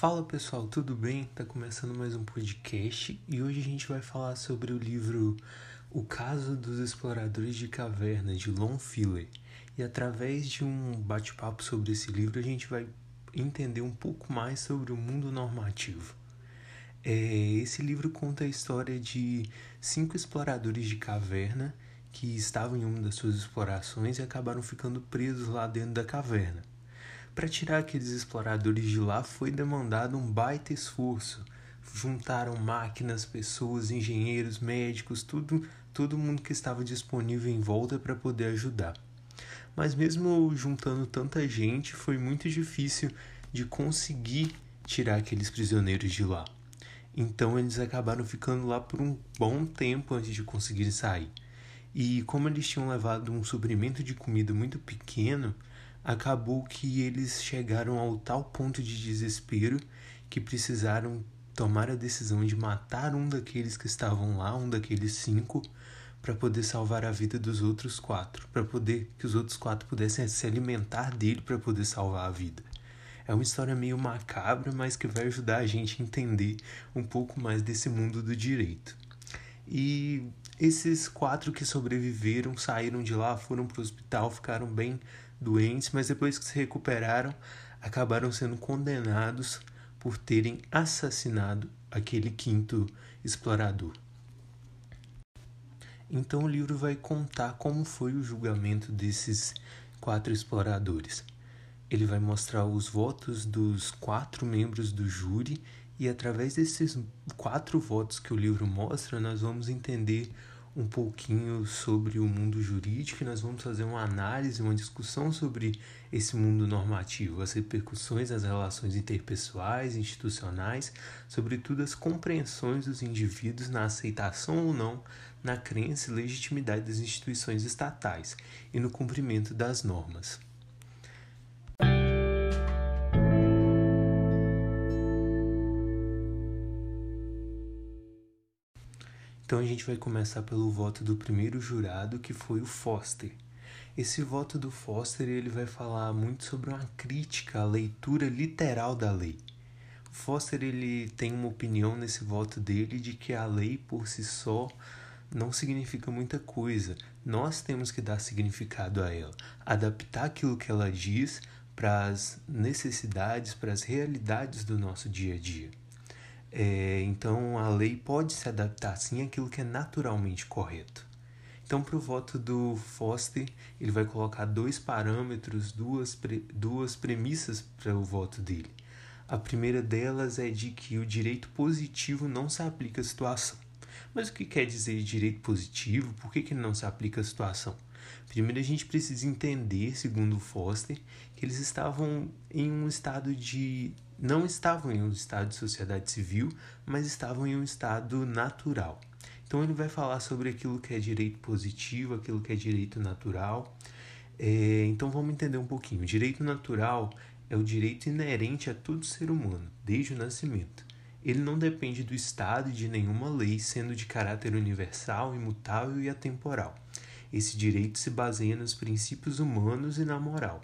Fala pessoal, tudo bem? Tá começando mais um podcast e hoje a gente vai falar sobre o livro O Caso dos Exploradores de Caverna de Lon. E através de um bate-papo sobre esse livro a gente vai entender um pouco mais sobre o mundo normativo. É, esse livro conta a história de cinco exploradores de caverna que estavam em uma das suas explorações e acabaram ficando presos lá dentro da caverna. Para tirar aqueles exploradores de lá foi demandado um baita esforço. Juntaram máquinas, pessoas, engenheiros, médicos, tudo, todo mundo que estava disponível em volta para poder ajudar. Mas mesmo juntando tanta gente, foi muito difícil de conseguir tirar aqueles prisioneiros de lá. Então eles acabaram ficando lá por um bom tempo antes de conseguirem sair. E como eles tinham levado um suprimento de comida muito pequeno, acabou que eles chegaram ao tal ponto de desespero que precisaram tomar a decisão de matar um daqueles que estavam lá, um daqueles cinco, para poder salvar a vida dos outros quatro, para poder que os outros quatro pudessem se alimentar dele para poder salvar a vida. É uma história meio macabra, mas que vai ajudar a gente a entender um pouco mais desse mundo do direito. E esses quatro que sobreviveram saíram de lá, foram para o hospital, ficaram bem doentes, mas depois que se recuperaram, acabaram sendo condenados por terem assassinado aquele quinto explorador. Então o livro vai contar como foi o julgamento desses quatro exploradores. Ele vai mostrar os votos dos quatro membros do júri e através desses quatro votos que o livro mostra, nós vamos entender um pouquinho sobre o mundo jurídico e nós vamos fazer uma análise, uma discussão sobre esse mundo normativo, as repercussões das relações interpessoais, institucionais, sobretudo as compreensões dos indivíduos na aceitação ou não, na crença e legitimidade das instituições estatais e no cumprimento das normas. Então a gente vai começar pelo voto do primeiro jurado, que foi o Foster. Esse voto do Foster ele vai falar muito sobre uma crítica à leitura literal da lei. O Foster ele tem uma opinião nesse voto dele de que a lei por si só não significa muita coisa. Nós temos que dar significado a ela, adaptar aquilo que ela diz para as necessidades, para as realidades do nosso dia a dia. É, então a lei pode se adaptar sim àquilo que é naturalmente correto. Então, para o voto do Foster, ele vai colocar dois parâmetros, duas, pre, duas premissas para o voto dele. A primeira delas é de que o direito positivo não se aplica à situação. Mas o que quer dizer direito positivo? Por que, que não se aplica à situação? Primeiro, a gente precisa entender, segundo o Foster, que eles estavam em um estado de não estavam em um estado de sociedade civil, mas estavam em um estado natural. Então ele vai falar sobre aquilo que é direito positivo, aquilo que é direito natural. É, então vamos entender um pouquinho. O direito natural é o direito inerente a todo ser humano, desde o nascimento. Ele não depende do Estado e de nenhuma lei, sendo de caráter universal, imutável e atemporal. Esse direito se baseia nos princípios humanos e na moral.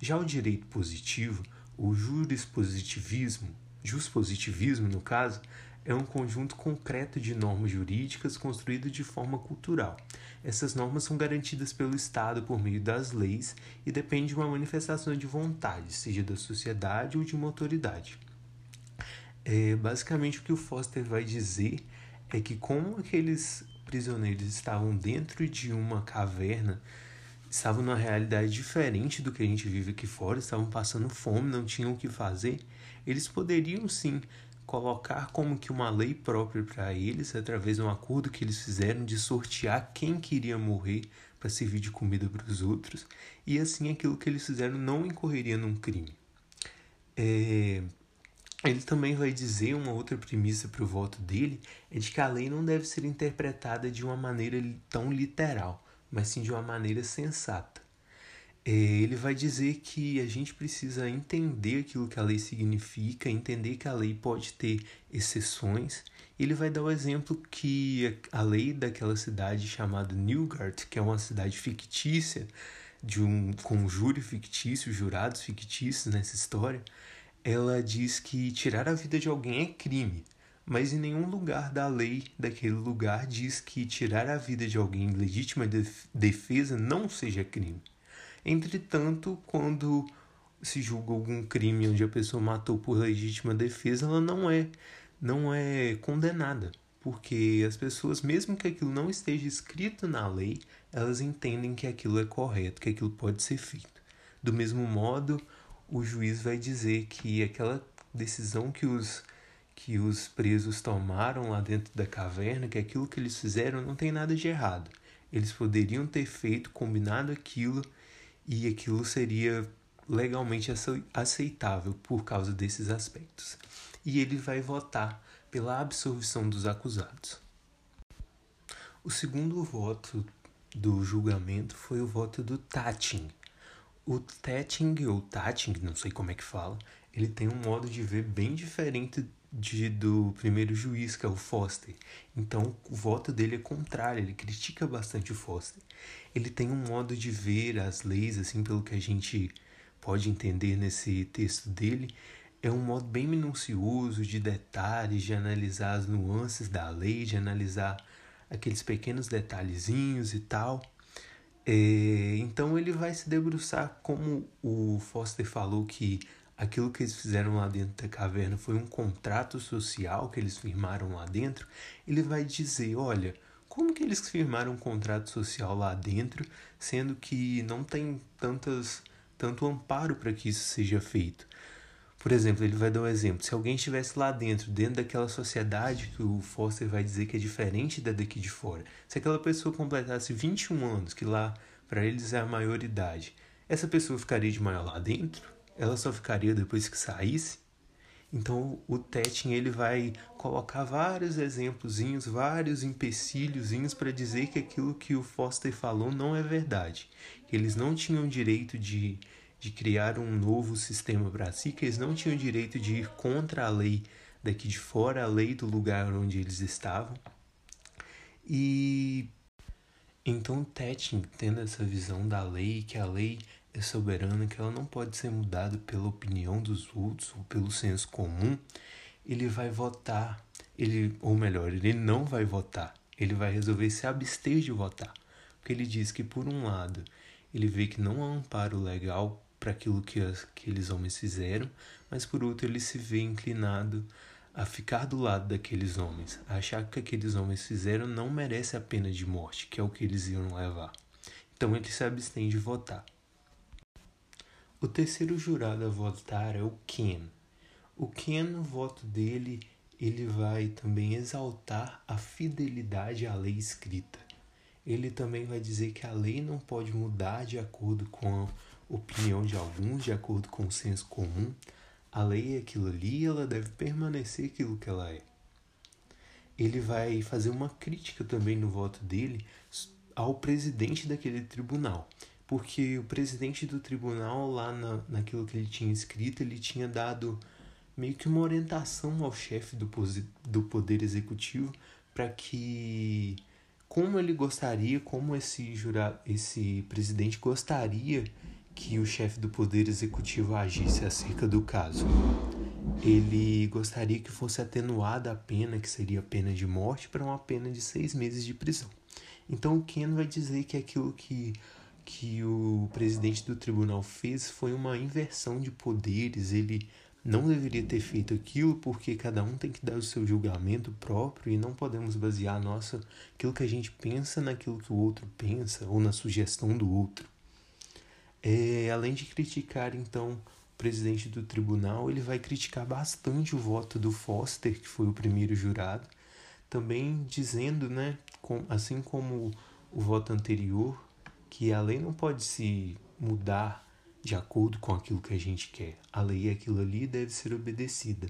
Já o direito positivo o jurispositivismo, juspositivismo no caso, é um conjunto concreto de normas jurídicas construído de forma cultural. Essas normas são garantidas pelo Estado por meio das leis e dependem de uma manifestação de vontade, seja da sociedade ou de uma autoridade. É, basicamente, o que o Foster vai dizer é que, como aqueles prisioneiros estavam dentro de uma caverna estavam numa realidade diferente do que a gente vive aqui fora, estavam passando fome, não tinham o que fazer, eles poderiam sim colocar como que uma lei própria para eles, através de um acordo que eles fizeram de sortear quem queria morrer para servir de comida para os outros, e assim aquilo que eles fizeram não incorreria num crime. É... Ele também vai dizer uma outra premissa para o voto dele, é de que a lei não deve ser interpretada de uma maneira tão literal mas sim de uma maneira sensata. É, ele vai dizer que a gente precisa entender aquilo que a lei significa, entender que a lei pode ter exceções. Ele vai dar o exemplo que a lei daquela cidade chamada Newgard, que é uma cidade fictícia, de um, com júri fictício, jurados fictícios nessa história, ela diz que tirar a vida de alguém é crime, mas em nenhum lugar da lei daquele lugar diz que tirar a vida de alguém em legítima defesa não seja crime. Entretanto, quando se julga algum crime onde a pessoa matou por legítima defesa, ela não é não é condenada, porque as pessoas, mesmo que aquilo não esteja escrito na lei, elas entendem que aquilo é correto, que aquilo pode ser feito. Do mesmo modo, o juiz vai dizer que aquela decisão que os que os presos tomaram lá dentro da caverna, que aquilo que eles fizeram não tem nada de errado. Eles poderiam ter feito, combinado aquilo e aquilo seria legalmente aceitável por causa desses aspectos. E ele vai votar pela absolvição dos acusados. O segundo voto do julgamento foi o voto do Tatin. O Tatin, ou Tatin, não sei como é que fala, ele tem um modo de ver bem diferente de, do primeiro juiz, que é o Foster. Então, o voto dele é contrário, ele critica bastante o Foster. Ele tem um modo de ver as leis, assim, pelo que a gente pode entender nesse texto dele, é um modo bem minucioso de detalhes, de analisar as nuances da lei, de analisar aqueles pequenos detalhezinhos e tal. É, então ele vai se debruçar, como o Foster falou que aquilo que eles fizeram lá dentro da caverna foi um contrato social que eles firmaram lá dentro, ele vai dizer, olha, como que eles firmaram um contrato social lá dentro, sendo que não tem tantas tanto amparo para que isso seja feito? Por exemplo, ele vai dar um exemplo. Se alguém estivesse lá dentro, dentro daquela sociedade que o Foster vai dizer que é diferente da daqui de fora, se aquela pessoa completasse 21 anos, que lá para eles é a maioridade, essa pessoa ficaria de maior lá dentro? Ela só ficaria depois que saísse. Então o Tetting ele vai colocar vários exemplozinhos, vários empecilhozinhos para dizer que aquilo que o Foster falou não é verdade, que eles não tinham direito de, de criar um novo sistema para si, que eles não tinham direito de ir contra a lei daqui de fora, a lei do lugar onde eles estavam. E então Tetting, tendo essa visão da lei, que a lei é soberana, que ela não pode ser mudada pela opinião dos outros ou pelo senso comum, ele vai votar, ele, ou melhor, ele não vai votar, ele vai resolver se abster de votar. Porque ele diz que, por um lado, ele vê que não há amparo legal para aquilo que aqueles homens fizeram, mas por outro, ele se vê inclinado a ficar do lado daqueles homens, a achar que aqueles homens fizeram não merece a pena de morte, que é o que eles iam levar. Então ele se abstém de votar. O terceiro jurado a votar é o Ken. O Ken, no voto dele, ele vai também exaltar a fidelidade à lei escrita. Ele também vai dizer que a lei não pode mudar de acordo com a opinião de alguns, de acordo com o senso comum. A lei é aquilo ali, ela deve permanecer aquilo que ela é. Ele vai fazer uma crítica também no voto dele ao presidente daquele tribunal porque o presidente do tribunal, lá na, naquilo que ele tinha escrito, ele tinha dado meio que uma orientação ao chefe do, do Poder Executivo para que, como ele gostaria, como esse, jurado, esse presidente gostaria que o chefe do Poder Executivo agisse acerca do caso. Ele gostaria que fosse atenuada a pena, que seria a pena de morte, para uma pena de seis meses de prisão. Então o Ken vai dizer que aquilo que que o presidente do tribunal fez foi uma inversão de poderes. Ele não deveria ter feito aquilo porque cada um tem que dar o seu julgamento próprio e não podemos basear nossa aquilo que a gente pensa naquilo que o outro pensa ou na sugestão do outro. É, além de criticar então o presidente do tribunal, ele vai criticar bastante o voto do Foster, que foi o primeiro jurado, também dizendo, né, com, assim como o voto anterior, que a lei não pode se mudar de acordo com aquilo que a gente quer. A lei é aquilo ali deve ser obedecida.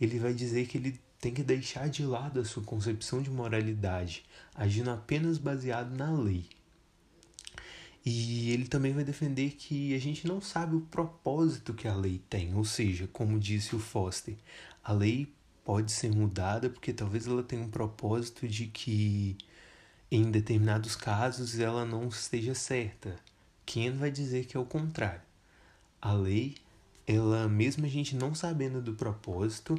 Ele vai dizer que ele tem que deixar de lado a sua concepção de moralidade, agindo apenas baseado na lei. E ele também vai defender que a gente não sabe o propósito que a lei tem, ou seja, como disse o Foster, a lei pode ser mudada porque talvez ela tenha um propósito de que em determinados casos ela não esteja certa. Ken vai dizer que é o contrário. A lei ela, mesmo a gente não sabendo do propósito,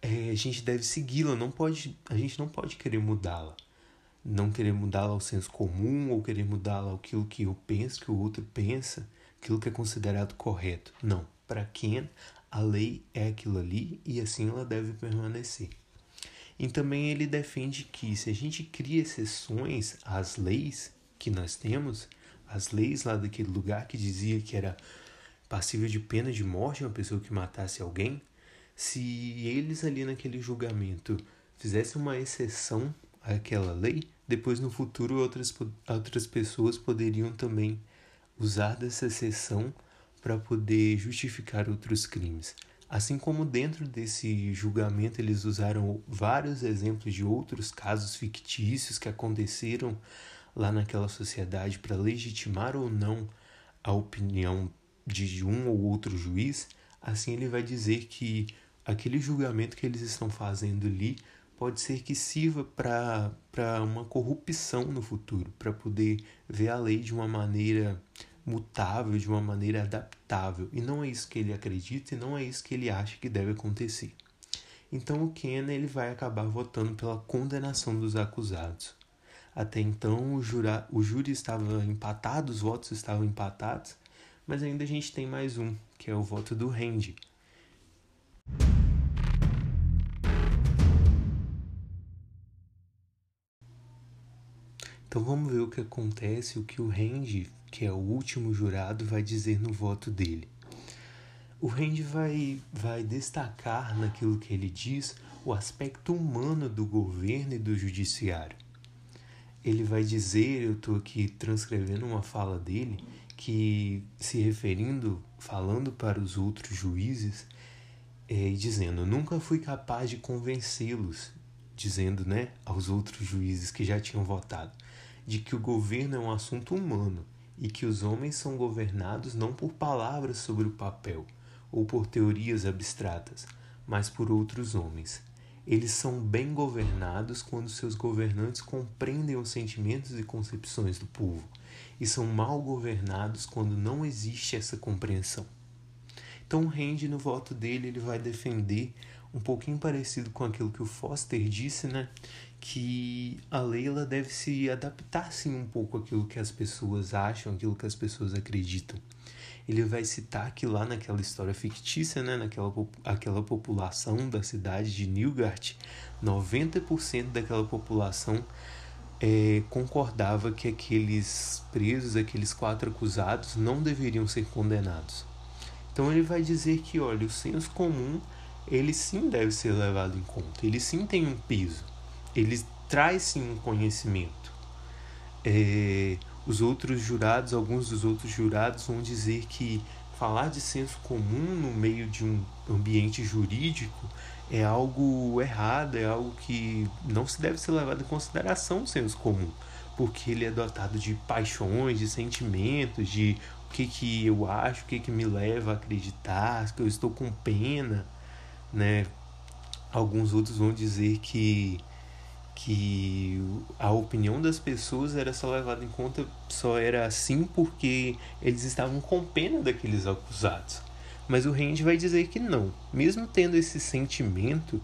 é, a gente deve segui-la, não pode, a gente não pode querer mudá-la. Não querer mudá-la ao senso comum ou querer mudá-la aquilo que eu penso, que o outro pensa, aquilo que é considerado correto. Não. Para Ken, a lei é aquilo ali e assim ela deve permanecer. E também ele defende que se a gente cria exceções às leis que nós temos, as leis lá daquele lugar que dizia que era passível de pena de morte uma pessoa que matasse alguém, se eles ali naquele julgamento fizessem uma exceção àquela lei, depois no futuro outras, outras pessoas poderiam também usar dessa exceção para poder justificar outros crimes. Assim como dentro desse julgamento eles usaram vários exemplos de outros casos fictícios que aconteceram lá naquela sociedade para legitimar ou não a opinião de um ou outro juiz, assim ele vai dizer que aquele julgamento que eles estão fazendo ali pode ser que sirva para uma corrupção no futuro, para poder ver a lei de uma maneira mutável, de uma maneira adaptável. E não é isso que ele acredita e não é isso que ele acha que deve acontecer. Então o Ken ele vai acabar votando pela condenação dos acusados. Até então o, jura, o júri estava empatado, os votos estavam empatados, mas ainda a gente tem mais um, que é o voto do Randy. Então vamos ver o que acontece, o que o Randy, que é o último jurado, vai dizer no voto dele. O Randy vai, vai destacar naquilo que ele diz o aspecto humano do governo e do judiciário ele vai dizer, eu estou aqui transcrevendo uma fala dele, que se referindo, falando para os outros juízes, é, dizendo: Nunca fui capaz de convencê-los, dizendo né, aos outros juízes que já tinham votado, de que o governo é um assunto humano e que os homens são governados não por palavras sobre o papel ou por teorias abstratas, mas por outros homens eles são bem governados quando seus governantes compreendem os sentimentos e concepções do povo, e são mal governados quando não existe essa compreensão. Então, Randy, no voto dele, ele vai defender um pouquinho parecido com aquilo que o Foster disse, né? Que a lei ela deve se adaptar sim um pouco àquilo que as pessoas acham, aquilo que as pessoas acreditam ele vai citar que lá naquela história fictícia, né, naquela aquela população da cidade de Newgate, 90% daquela população é, concordava que aqueles presos, aqueles quatro acusados, não deveriam ser condenados. Então ele vai dizer que, olha, o senso comum, ele sim deve ser levado em conta, ele sim tem um peso, ele traz sim um conhecimento. É, os outros jurados, alguns dos outros jurados vão dizer que falar de senso comum no meio de um ambiente jurídico é algo errado, é algo que não se deve ser levado em consideração o senso comum, porque ele é dotado de paixões, de sentimentos, de o que, que eu acho, o que, que me leva a acreditar, que eu estou com pena, né? Alguns outros vão dizer que que a opinião das pessoas era só levada em conta, só era assim porque eles estavam com pena daqueles acusados. Mas o Randy vai dizer que não. Mesmo tendo esse sentimento,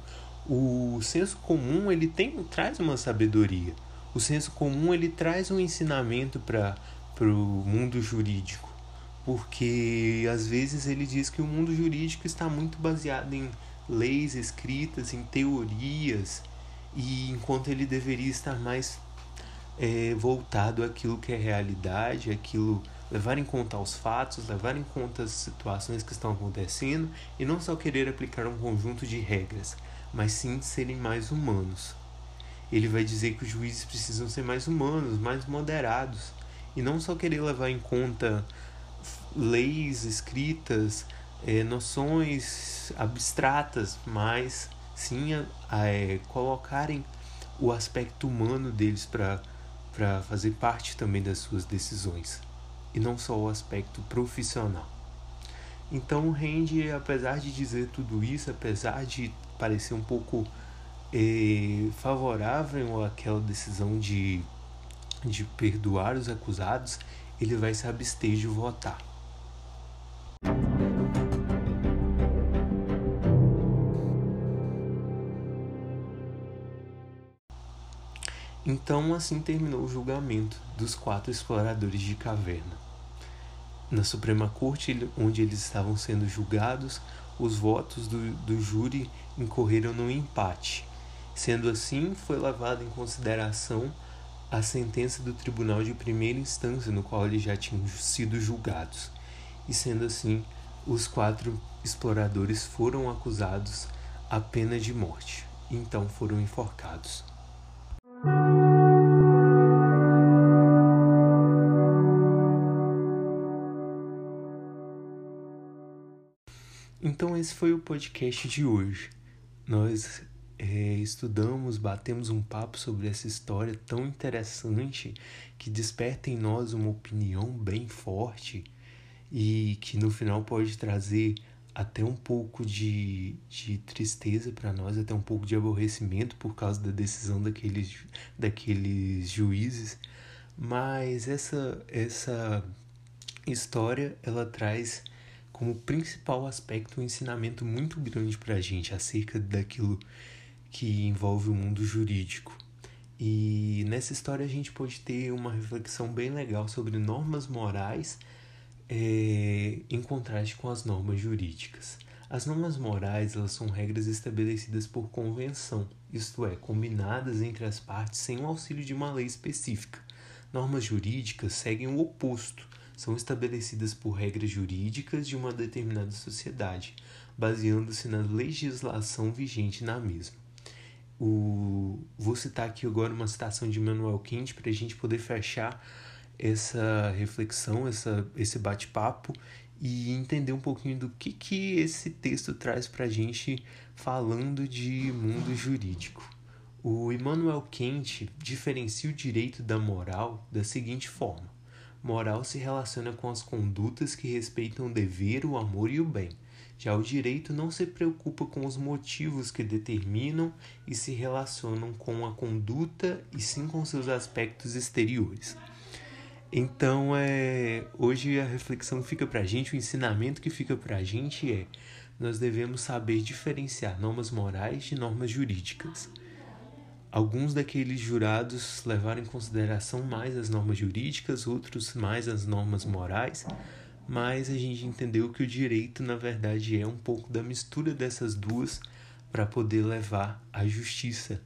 o senso comum ele tem traz uma sabedoria. O senso comum ele traz um ensinamento para o mundo jurídico, porque às vezes ele diz que o mundo jurídico está muito baseado em leis escritas, em teorias e enquanto ele deveria estar mais é, voltado àquilo que é realidade, aquilo levar em conta os fatos, levar em conta as situações que estão acontecendo e não só querer aplicar um conjunto de regras, mas sim serem mais humanos. Ele vai dizer que os juízes precisam ser mais humanos, mais moderados e não só querer levar em conta leis escritas, é, noções abstratas, mas sim é, colocarem o aspecto humano deles para fazer parte também das suas decisões e não só o aspecto profissional. Então, o Randy, apesar de dizer tudo isso, apesar de parecer um pouco é, favorável àquela decisão de, de perdoar os acusados, ele vai se abster de votar. Então, assim terminou o julgamento dos quatro exploradores de caverna. Na Suprema Corte, onde eles estavam sendo julgados, os votos do, do júri incorreram no empate. Sendo assim, foi levado em consideração a sentença do tribunal de primeira instância no qual eles já tinham sido julgados. E sendo assim, os quatro exploradores foram acusados a pena de morte, então foram enforcados. Então esse foi o podcast de hoje. Nós é, estudamos, batemos um papo sobre essa história tão interessante que desperta em nós uma opinião bem forte e que no final pode trazer até um pouco de, de tristeza para nós, até um pouco de aborrecimento por causa da decisão daqueles, daqueles juízes. Mas essa, essa história ela traz como principal aspecto um ensinamento muito grande para a gente acerca daquilo que envolve o mundo jurídico. E nessa história a gente pode ter uma reflexão bem legal sobre normas morais é, em contraste com as normas jurídicas. As normas morais elas são regras estabelecidas por convenção, isto é, combinadas entre as partes sem o auxílio de uma lei específica. Normas jurídicas seguem o oposto, são estabelecidas por regras jurídicas de uma determinada sociedade, baseando-se na legislação vigente na mesma. O... Vou citar aqui agora uma citação de Manuel Kant para a gente poder fechar essa reflexão, essa, esse bate-papo e entender um pouquinho do que, que esse texto traz para a gente falando de mundo jurídico. O Immanuel Kant diferencia o direito da moral da seguinte forma: Moral se relaciona com as condutas que respeitam o dever, o amor e o bem. Já o direito não se preocupa com os motivos que determinam e se relacionam com a conduta e sim com seus aspectos exteriores. Então, é, hoje a reflexão fica para a gente, o ensinamento que fica para a gente é: nós devemos saber diferenciar normas morais de normas jurídicas. Alguns daqueles jurados levaram em consideração mais as normas jurídicas, outros mais as normas morais, mas a gente entendeu que o direito, na verdade, é um pouco da mistura dessas duas para poder levar a justiça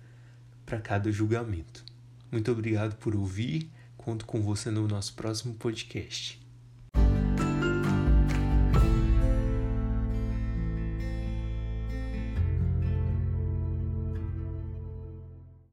para cada julgamento. Muito obrigado por ouvir. Conto com você no nosso próximo podcast.